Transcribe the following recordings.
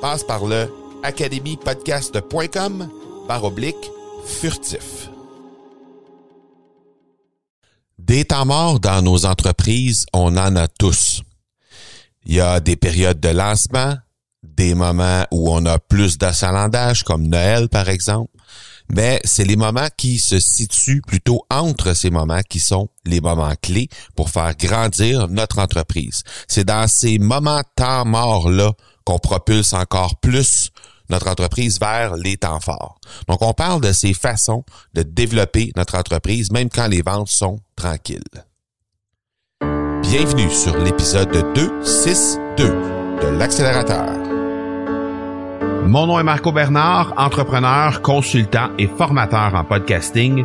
Passe par le academypodcast.com par oblique furtif. Des temps morts dans nos entreprises, on en a tous. Il y a des périodes de lancement, des moments où on a plus d'achalandage, comme Noël par exemple, mais c'est les moments qui se situent plutôt entre ces moments qui sont les moments clés pour faire grandir notre entreprise. C'est dans ces moments temps morts-là qu'on propulse encore plus notre entreprise vers les temps forts. Donc, on parle de ces façons de développer notre entreprise, même quand les ventes sont tranquilles. Bienvenue sur l'épisode 262 de l'accélérateur. Mon nom est Marco Bernard, entrepreneur, consultant et formateur en podcasting.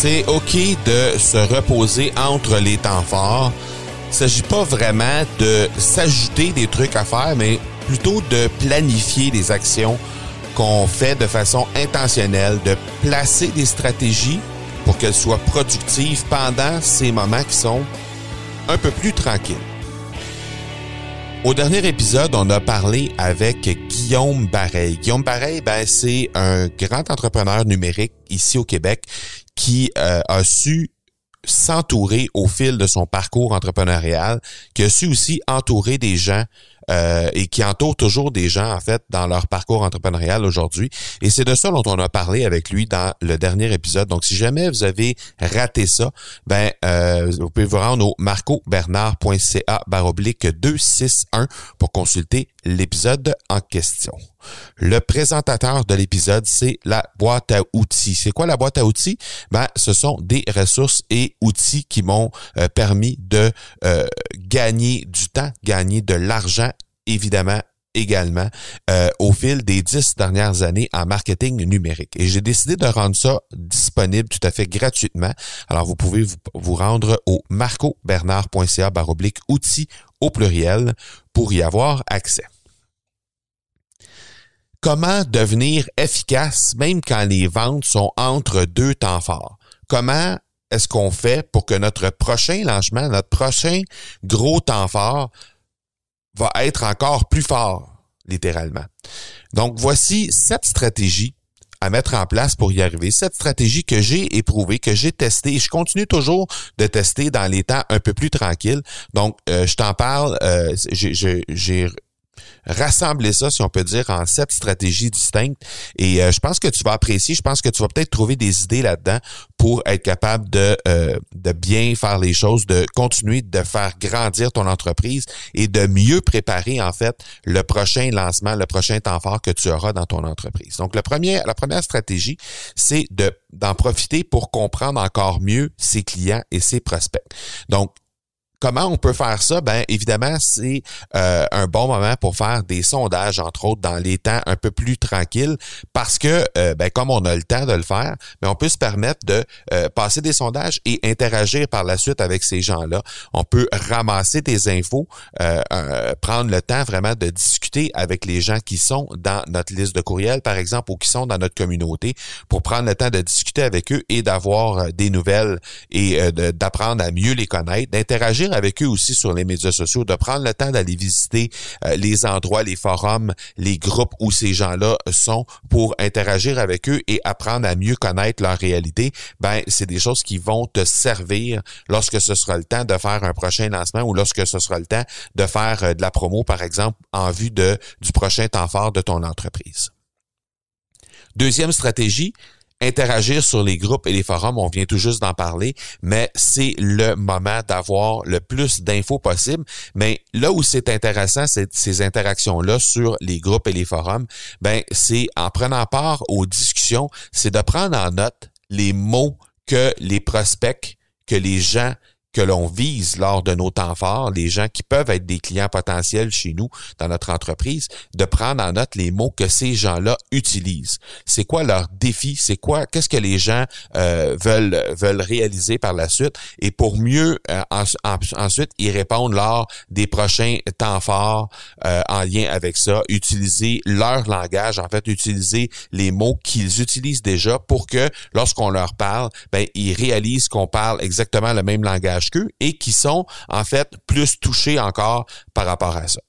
C'est OK de se reposer entre les temps forts. Il s'agit pas vraiment de s'ajouter des trucs à faire, mais plutôt de planifier des actions qu'on fait de façon intentionnelle, de placer des stratégies pour qu'elles soient productives pendant ces moments qui sont un peu plus tranquilles. Au dernier épisode, on a parlé avec Guillaume Bareil. Guillaume Bareil, ben, c'est un grand entrepreneur numérique ici au Québec qui euh, a su s'entourer au fil de son parcours entrepreneurial, qui a su aussi entourer des gens euh, et qui entoure toujours des gens, en fait, dans leur parcours entrepreneurial aujourd'hui. Et c'est de ça dont on a parlé avec lui dans le dernier épisode. Donc, si jamais vous avez raté ça, ben euh, vous pouvez vous rendre au marcobernard.ca baroblique 261 pour consulter l'épisode en question. Le présentateur de l'épisode, c'est la boîte à outils. C'est quoi la boîte à outils? Ben, ce sont des ressources et outils qui m'ont euh, permis de euh, gagner du temps, gagner de l'argent, évidemment également euh, au fil des dix dernières années en marketing numérique. Et j'ai décidé de rendre ça disponible tout à fait gratuitement. Alors, vous pouvez vous, rendre au marcobernard.ca baroblique outils au pluriel pour y avoir accès comment devenir efficace même quand les ventes sont entre deux temps forts? Comment est-ce qu'on fait pour que notre prochain lancement, notre prochain gros temps fort va être encore plus fort, littéralement. Donc, voici sept stratégies à mettre en place pour y arriver. Cette stratégie que j'ai éprouvée, que j'ai testée, et je continue toujours de tester dans les temps un peu plus tranquilles. Donc, euh, je t'en parle, euh, j'ai rassembler ça, si on peut dire, en sept stratégies distinctes. Et euh, je pense que tu vas apprécier, je pense que tu vas peut-être trouver des idées là-dedans pour être capable de, euh, de bien faire les choses, de continuer de faire grandir ton entreprise et de mieux préparer, en fait, le prochain lancement, le prochain temps fort que tu auras dans ton entreprise. Donc, le premier, la première stratégie, c'est de d'en profiter pour comprendre encore mieux ses clients et ses prospects. Donc, Comment on peut faire ça? Ben évidemment, c'est euh, un bon moment pour faire des sondages, entre autres, dans les temps un peu plus tranquilles, parce que euh, ben, comme on a le temps de le faire, mais on peut se permettre de euh, passer des sondages et interagir par la suite avec ces gens-là. On peut ramasser des infos, prendre le temps vraiment de discuter avec les gens qui sont dans notre liste de courriels, par exemple, ou qui sont dans notre communauté, pour prendre le temps de discuter avec eux et d'avoir des nouvelles et d'apprendre à mieux les connaître, d'interagir avec eux aussi sur les médias sociaux, de prendre le temps d'aller visiter euh, les endroits, les forums, les groupes où ces gens-là sont pour interagir avec eux et apprendre à mieux connaître leur réalité, ben c'est des choses qui vont te servir lorsque ce sera le temps de faire un prochain lancement ou lorsque ce sera le temps de faire euh, de la promo, par exemple, en vue de, du prochain temps fort de ton entreprise. Deuxième stratégie, interagir sur les groupes et les forums, on vient tout juste d'en parler, mais c'est le moment d'avoir le plus d'infos possible. Mais là où c'est intéressant, ces interactions-là sur les groupes et les forums, ben c'est en prenant part aux discussions, c'est de prendre en note les mots que les prospects, que les gens que l'on vise lors de nos temps forts, les gens qui peuvent être des clients potentiels chez nous dans notre entreprise, de prendre en note les mots que ces gens-là utilisent. C'est quoi leur défi? C'est quoi? Qu'est-ce que les gens euh, veulent veulent réaliser par la suite? Et pour mieux euh, ensuite y répondre lors des prochains temps forts euh, en lien avec ça, utiliser leur langage, en fait, utiliser les mots qu'ils utilisent déjà pour que lorsqu'on leur parle, ben ils réalisent qu'on parle exactement le même langage et qui sont en fait plus touchés encore par rapport à ça.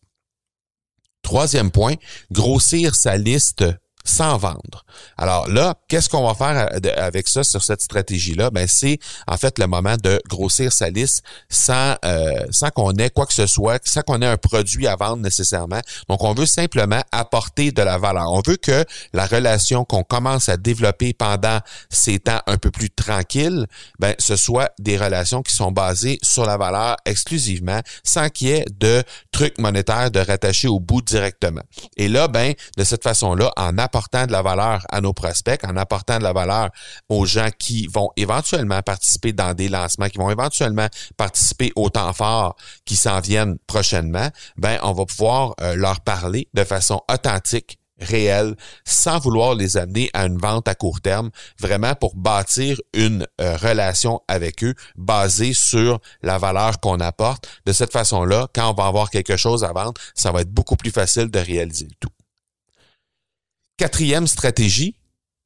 Troisième point, grossir sa liste sans vendre. Alors là, qu'est-ce qu'on va faire euh, avec ça sur cette stratégie-là? Ben, c'est en fait le moment de grossir sa liste sans, euh, sans qu'on ait quoi que ce soit, sans qu'on ait un produit à vendre nécessairement. Donc, on veut simplement apporter de la valeur. On veut que la relation qu'on commence à développer pendant ces temps un peu plus tranquilles, ben, ce soit des relations qui sont basées sur la valeur exclusivement, sans qu'il y ait de trucs monétaires de rattacher au bout directement. Et là, ben, de cette façon-là, en apportant de la valeur à nos prospects, en apportant de la valeur aux gens qui vont éventuellement participer dans des lancements, qui vont éventuellement participer au temps fort qui s'en viennent prochainement, ben on va pouvoir euh, leur parler de façon authentique réelle, sans vouloir les amener à une vente à court terme, vraiment pour bâtir une euh, relation avec eux basée sur la valeur qu'on apporte. De cette façon-là, quand on va avoir quelque chose à vendre, ça va être beaucoup plus facile de réaliser le tout. Quatrième stratégie,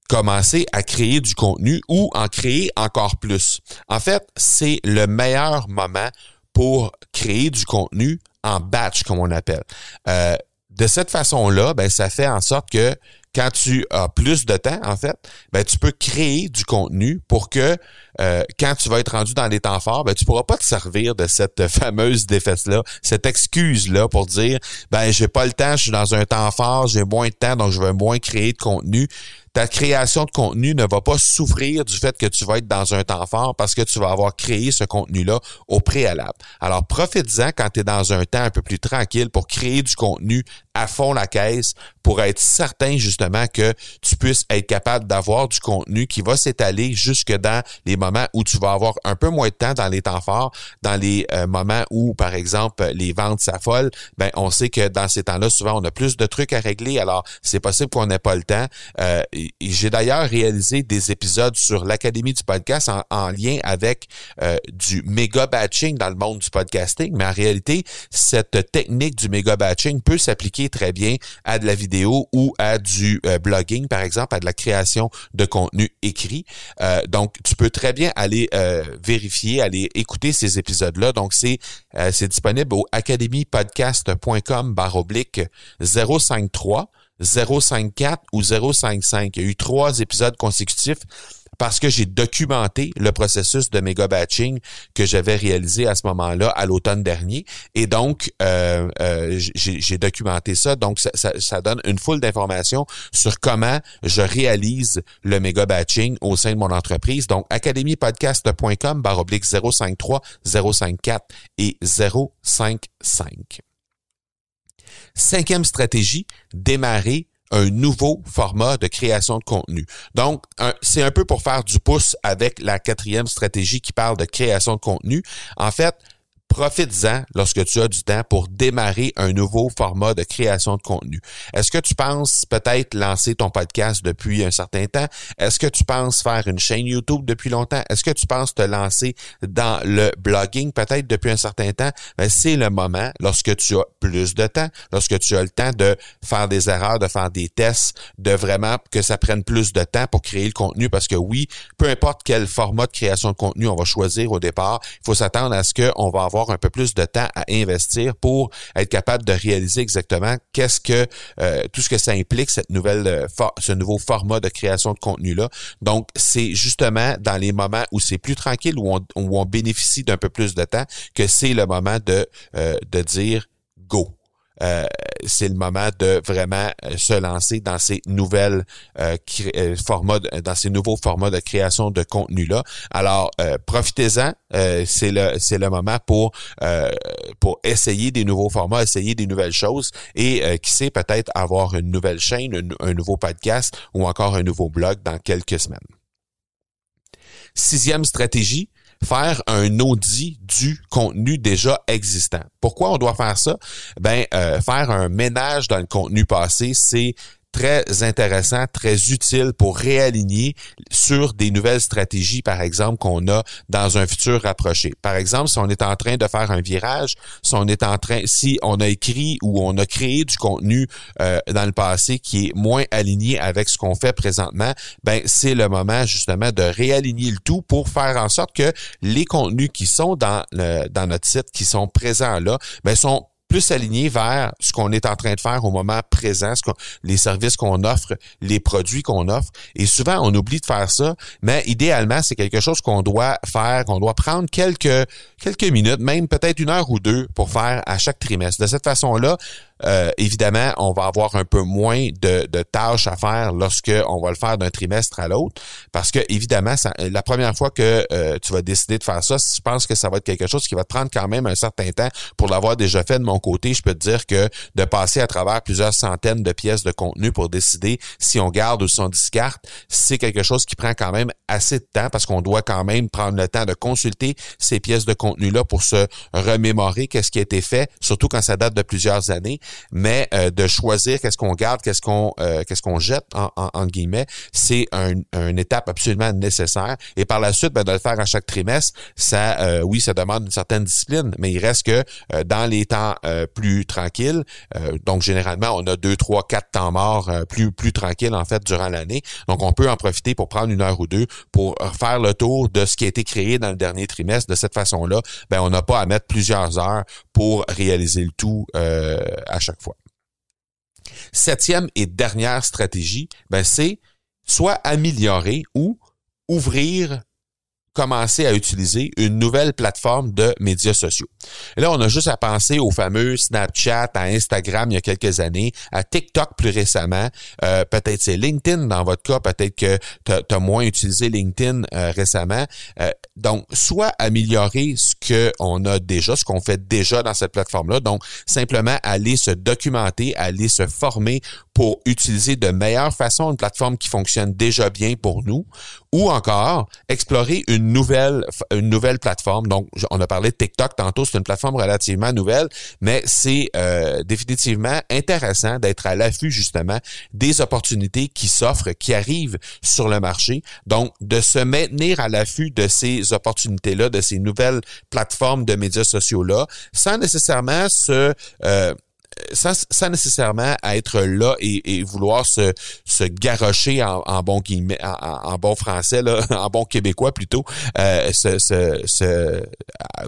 commencer à créer du contenu ou en créer encore plus. En fait, c'est le meilleur moment pour créer du contenu en batch, comme on appelle. Euh, de cette façon-là, ben, ça fait en sorte que quand tu as plus de temps, en fait, ben, tu peux créer du contenu pour que euh, quand tu vas être rendu dans les temps forts, ben, tu pourras pas te servir de cette fameuse défaite-là, cette excuse-là pour dire ben j'ai pas le temps, je suis dans un temps fort, j'ai moins de temps, donc je vais moins créer de contenu ta création de contenu ne va pas souffrir du fait que tu vas être dans un temps fort parce que tu vas avoir créé ce contenu-là au préalable. Alors, profite-en quand tu es dans un temps un peu plus tranquille pour créer du contenu à fond la caisse pour être certain justement que tu puisses être capable d'avoir du contenu qui va s'étaler jusque dans les moments où tu vas avoir un peu moins de temps dans les temps forts, dans les euh, moments où, par exemple, les ventes s'affolent, ben on sait que dans ces temps-là, souvent, on a plus de trucs à régler. Alors, c'est possible qu'on n'ait pas le temps. Euh, j'ai d'ailleurs réalisé des épisodes sur l'Académie du podcast en, lien avec euh, du méga batching dans le monde du podcasting, mais en réalité, cette technique du méga batching peut s'appliquer très bien à de la ou à du euh, blogging, par exemple, à de la création de contenu écrit. Euh, donc, tu peux très bien aller vérifier, aller écouter ces épisodes-là. Donc, c'est c'est disponible au academypodcast.com barre oblique 053 054 ou 055. Il y a eu trois épisodes consécutifs parce que j'ai documenté le processus de méga batching que j'avais réalisé à ce moment-là à l'automne dernier. Et donc euh, euh, j'ai documenté ça. Donc ça, ça, donne une foule d'informations sur comment je réalise le méga batching au sein de mon entreprise. Donc academypodcast.com barre oblique 053 054 et 055 Cinquième stratégie, démarrer un nouveau format de création de contenu. Donc, c'est un peu pour faire du pouce avec la quatrième stratégie qui parle de création de contenu. En fait, Profites-en lorsque tu as du temps pour démarrer un nouveau format de création de contenu. Est-ce que tu penses peut-être lancer ton podcast depuis un certain temps? Est-ce que tu penses faire une chaîne YouTube depuis longtemps? Est-ce que tu penses te lancer dans le blogging peut-être depuis un certain temps? Ben, c'est le moment, lorsque tu as plus de temps, lorsque tu as le temps de faire des erreurs, de faire des tests, de vraiment que ça prenne plus de temps pour créer le contenu parce que oui, peu importe quel format de création de contenu on va choisir au départ, il faut s'attendre à ce qu'on va avoir un peu plus de temps à investir pour être capable de réaliser exactement qu'est-ce que euh, tout ce que ça implique cette nouvelle euh, ce nouveau format de création de contenu là. Donc c'est justement dans les moments où c'est plus tranquille où on, où on bénéficie d'un peu plus de temps que c'est le moment de euh, de dire go. C'est le moment de vraiment euh, se lancer dans ces nouvelles euh, formats, dans ces nouveaux formats de création de contenu là. Alors profitez-en, c'est le c'est le moment pour pour essayer des nouveaux formats, essayer des nouvelles choses et qui sait peut-être avoir une nouvelle chaîne, un nouveau podcast ou encore un nouveau blog dans quelques semaines. Sixième stratégie, faire un audit du contenu déjà existant. Pourquoi on doit faire ça? Ben, euh, faire un ménage dans le contenu passé, c'est très intéressant, très utile pour réaligner sur des nouvelles stratégies, par exemple, qu'on a dans un futur rapproché. Par exemple, si on est en train de faire un virage, si on est en train, si on a écrit ou on a créé du contenu euh, dans le passé qui est moins aligné avec ce qu'on fait présentement, ben c'est le moment justement de réaligner le tout pour faire en sorte que les contenus qui sont dans le, dans notre site, qui sont présents là, ben sont plus aligné vers ce qu'on est en train de faire au moment présent, ce les services qu'on offre, les produits qu'on offre. Et souvent, on oublie de faire ça, mais idéalement, c'est quelque chose qu'on doit faire, qu'on doit prendre quelques, quelques minutes, même peut-être une heure ou deux pour faire à chaque trimestre. De cette façon-là, euh, évidemment, on va avoir un peu moins de, tâches à faire lorsque on va le faire d'un trimestre à l'autre, parce que évidemment, la première fois que euh, tu vas décider de faire ça, je pense que ça va être quelque chose qui va te prendre quand même un certain temps pour l'avoir déjà fait de mon côté. Je peux te dire que de passer à travers plusieurs centaines de pièces de contenu pour décider si on garde ou si on discarte, c'est quelque chose qui prend quand même assez de temps parce qu'on doit quand même prendre le temps de consulter ces pièces de contenu-là pour se remémorer qu'est-ce qui a été fait, surtout quand ça date de plusieurs années mais euh, de choisir qu'est-ce qu'on garde, qu'est-ce qu'on euh, qu'est-ce qu'on jette en, en, guillemets, c'est un, une étape absolument nécessaire. Et par la suite, ben, de le faire à chaque trimestre, ça, euh, oui, ça demande une certaine discipline, mais il reste que dans les temps plus tranquilles, donc généralement on a deux, trois, quatre temps morts plus plus tranquilles en fait durant l'année. Donc on peut en profiter pour prendre une heure ou deux pour faire le tour de ce qui a été créé dans le dernier trimestre. De cette façon-là, ben on n'a pas à mettre plusieurs heures pour réaliser le tout chaque fois. Septième et dernière stratégie, ben c'est soit améliorer ou ouvrir commencer à utiliser une nouvelle plateforme de médias sociaux. Là, on a juste à penser au fameux Snapchat, à Instagram il y a quelques années, à TikTok plus récemment. Euh, peut-être c'est LinkedIn dans votre cas, peut-être que tu as, moins utilisé LinkedIn euh, récemment. Euh, donc, soit améliorer ce qu'on a déjà, ce qu'on fait déjà dans cette plateforme-là. Donc, simplement aller se documenter, aller se former pour utiliser de meilleure façon une plateforme qui fonctionne déjà bien pour nous, ou encore explorer une nouvelle une nouvelle plateforme. Donc, on a parlé de TikTok tantôt, c'est une plateforme relativement nouvelle, mais c'est euh, définitivement intéressant d'être à l'affût justement des opportunités qui s'offrent, qui arrivent sur le marché. Donc, de se maintenir à l'affût de ces opportunités-là, de ces nouvelles plateformes de médias sociaux-là, sans nécessairement se euh, sans, nécessairement être là et, vouloir se, se garrocher en, bon en, bon français, là, en bon québécois plutôt, euh, se, se,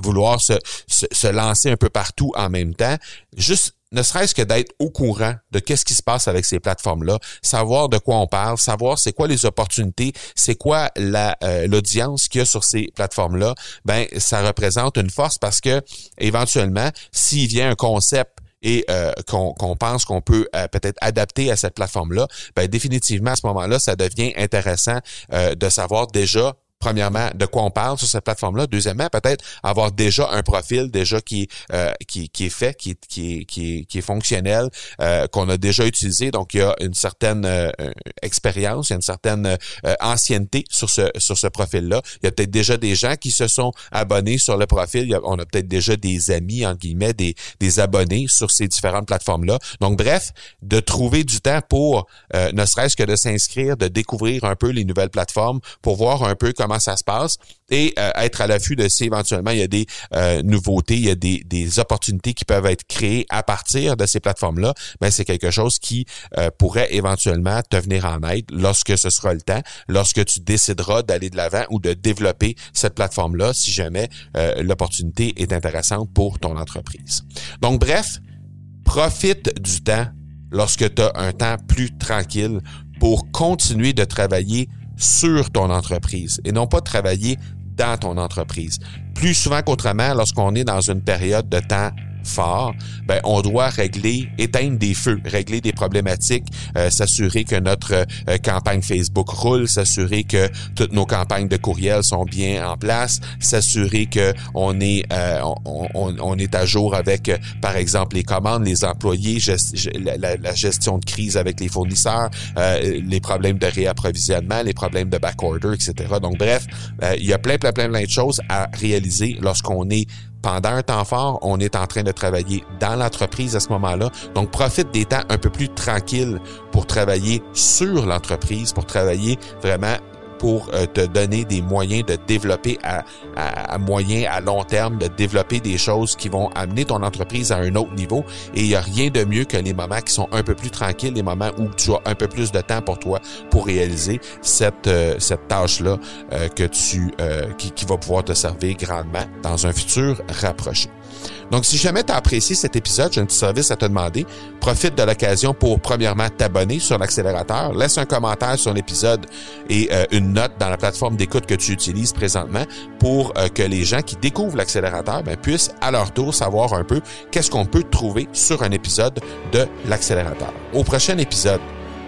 vouloir se, se, lancer un peu partout en même temps. Juste ne serait-ce que d'être au courant de qu'est-ce qui se passe avec ces plateformes-là, savoir de quoi on parle, savoir c'est quoi les opportunités, c'est quoi la euh, l'audience qu'il y a sur ces plateformes-là, ben ça représente une force parce que éventuellement, s'il vient un concept et euh, qu'on pense qu'on peut euh, peut-être adapter à cette plateforme-là, ben définitivement à ce moment-là, ça devient intéressant euh, de savoir déjà premièrement, de quoi on parle sur cette plateforme-là. Deuxièmement, peut-être avoir déjà un profil déjà qui, euh, qui, qui est fait, qui, qui, qui, qui est fonctionnel, euh, qu'on a déjà utilisé. Donc, il y a une certaine euh, expérience, il y a une certaine euh, ancienneté sur ce, sur ce profil-là. Il y a peut-être déjà des gens qui se sont abonnés sur le profil. on a peut-être déjà des amis, entre guillemets, des, des abonnés sur ces différentes plateformes-là. Donc, bref, de trouver du temps pour, ne serait-ce que de s'inscrire, de découvrir un peu les nouvelles plateformes, pour voir un peu comment ça se passe et euh, être à l'affût de si éventuellement il y a des euh, nouveautés, il y a des, des, opportunités qui peuvent être créées à partir de ces plateformes-là, ben c'est quelque chose qui euh, pourrait éventuellement te venir en aide lorsque ce sera le temps, lorsque tu décideras d'aller de l'avant ou de développer cette plateforme-là si jamais l'opportunité est intéressante pour ton entreprise. Donc bref, profite du temps lorsque tu as un temps plus tranquille pour continuer de travailler sur ton entreprise et non pas travailler dans ton entreprise. Plus souvent qu'autrement, lorsqu'on est dans une période de temps fort, ben on doit régler, éteindre des feux, régler des problématiques, euh, s'assurer que notre euh, campagne Facebook roule, s'assurer que toutes nos campagnes de courriel sont bien en place, s'assurer que on est euh, on, on, est à jour avec par exemple les commandes, les employés, la, la, gestion de crise avec les fournisseurs, les problèmes de réapprovisionnement, les problèmes de backorder, etc. Donc bref, il y a plein plein plein plein de choses à réaliser lorsqu'on est pendant un temps fort, on est en train de travailler dans l'entreprise à ce moment-là. Donc, profite des temps un peu plus tranquilles pour travailler sur l'entreprise, pour travailler vraiment pour euh, te donner des moyens de développer à, à, moyen, à long terme, de développer des choses qui vont amener ton entreprise à un autre niveau. Et il n'y a rien de mieux que les moments qui sont un peu plus tranquilles, les moments où tu as un peu plus de temps pour toi pour réaliser cette, euh, cette tâche-là euh, que tu qui va pouvoir te servir grandement dans un futur rapproché. Donc, si jamais tu as apprécié cet épisode, j'ai un petit service à te demander. Profite de l'occasion pour, premièrement, t'abonner sur l'accélérateur. Laisse un commentaire sur l'épisode et euh, une note dans la plateforme d'écoute que tu utilises présentement pour euh, que les gens qui découvrent l'accélérateur ben, puissent à leur tour savoir un peu qu'est-ce qu'on peut trouver sur un épisode de l'accélérateur. Au prochain épisode,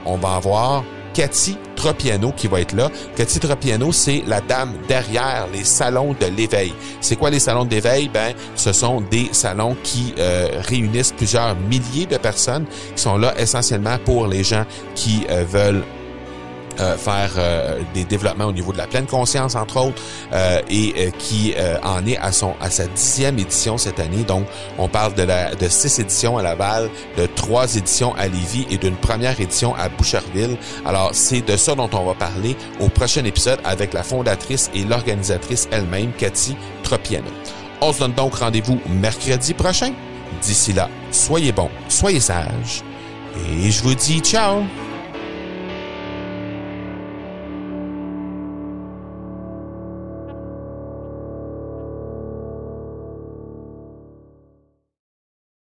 on va avoir Cathy Tropiano qui va être là. Cathy Tropiano, c'est la dame derrière les salons de l'éveil. C'est quoi les salons d'éveil? Ben, ce sont des salons qui euh, réunissent plusieurs milliers de personnes qui sont là essentiellement pour les gens qui euh, veulent euh, faire euh, des développements au niveau de la pleine conscience entre autres euh, et qui en est à son à sa dixième édition cette année. Donc on parle de la de six éditions à Laval de trois éditions à Lévis et d'une première édition à Boucherville. Alors c'est de ça dont on va parler au prochain épisode avec la fondatrice et l'organisatrice elle-même Cathy Tropiano. On se donne donc rendez-vous mercredi prochain. D'ici là soyez bons soyez sages et je vous dis ciao